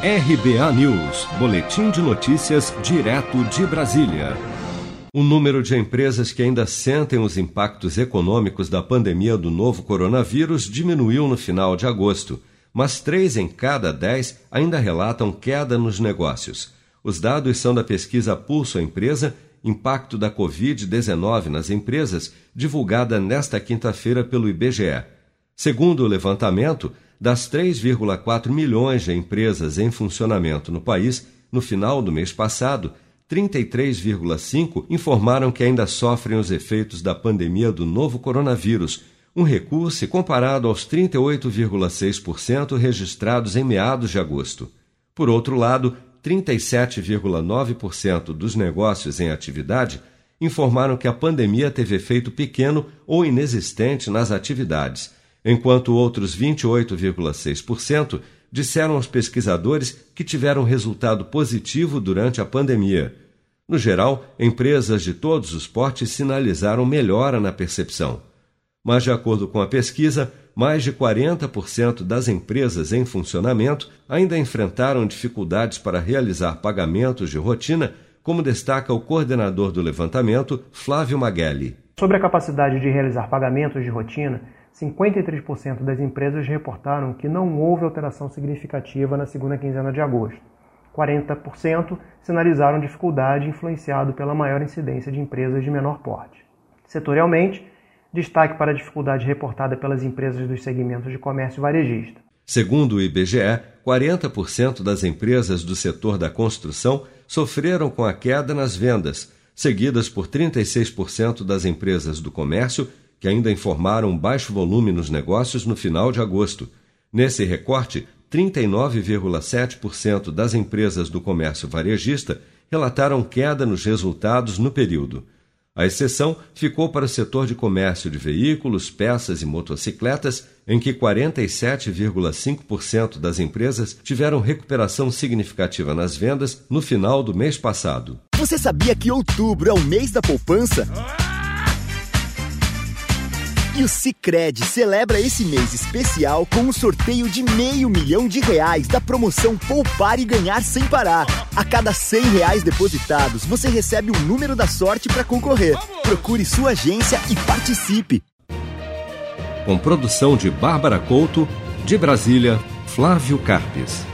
RBA News, Boletim de Notícias, direto de Brasília. O número de empresas que ainda sentem os impactos econômicos da pandemia do novo coronavírus diminuiu no final de agosto, mas três em cada dez ainda relatam queda nos negócios. Os dados são da pesquisa Pulso Empresa, Impacto da Covid-19 nas Empresas, divulgada nesta quinta-feira pelo IBGE. Segundo o levantamento, das 3,4 milhões de empresas em funcionamento no país, no final do mês passado, 33,5 informaram que ainda sofrem os efeitos da pandemia do novo coronavírus, um recuo se comparado aos 38,6% registrados em meados de agosto. Por outro lado, 37,9% dos negócios em atividade informaram que a pandemia teve efeito pequeno ou inexistente nas atividades enquanto outros 28,6% disseram aos pesquisadores que tiveram resultado positivo durante a pandemia. No geral, empresas de todos os portes sinalizaram melhora na percepção. Mas, de acordo com a pesquisa, mais de 40% das empresas em funcionamento ainda enfrentaram dificuldades para realizar pagamentos de rotina, como destaca o coordenador do levantamento, Flávio Magelli. Sobre a capacidade de realizar pagamentos de rotina, 53% das empresas reportaram que não houve alteração significativa na segunda quinzena de agosto. 40% sinalizaram dificuldade influenciado pela maior incidência de empresas de menor porte. Setorialmente, destaque para a dificuldade reportada pelas empresas dos segmentos de comércio varejista. Segundo o IBGE, 40% das empresas do setor da construção sofreram com a queda nas vendas, seguidas por 36% das empresas do comércio que ainda informaram baixo volume nos negócios no final de agosto. Nesse recorte, 39,7% das empresas do comércio varejista relataram queda nos resultados no período. A exceção ficou para o setor de comércio de veículos, peças e motocicletas, em que 47,5% das empresas tiveram recuperação significativa nas vendas no final do mês passado. Você sabia que outubro é o mês da poupança? E o Cicred celebra esse mês especial com um sorteio de meio milhão de reais da promoção Poupar e Ganhar Sem Parar. A cada cem reais depositados, você recebe um número da sorte para concorrer. Procure sua agência e participe. Com produção de Bárbara Couto, de Brasília, Flávio Carpes.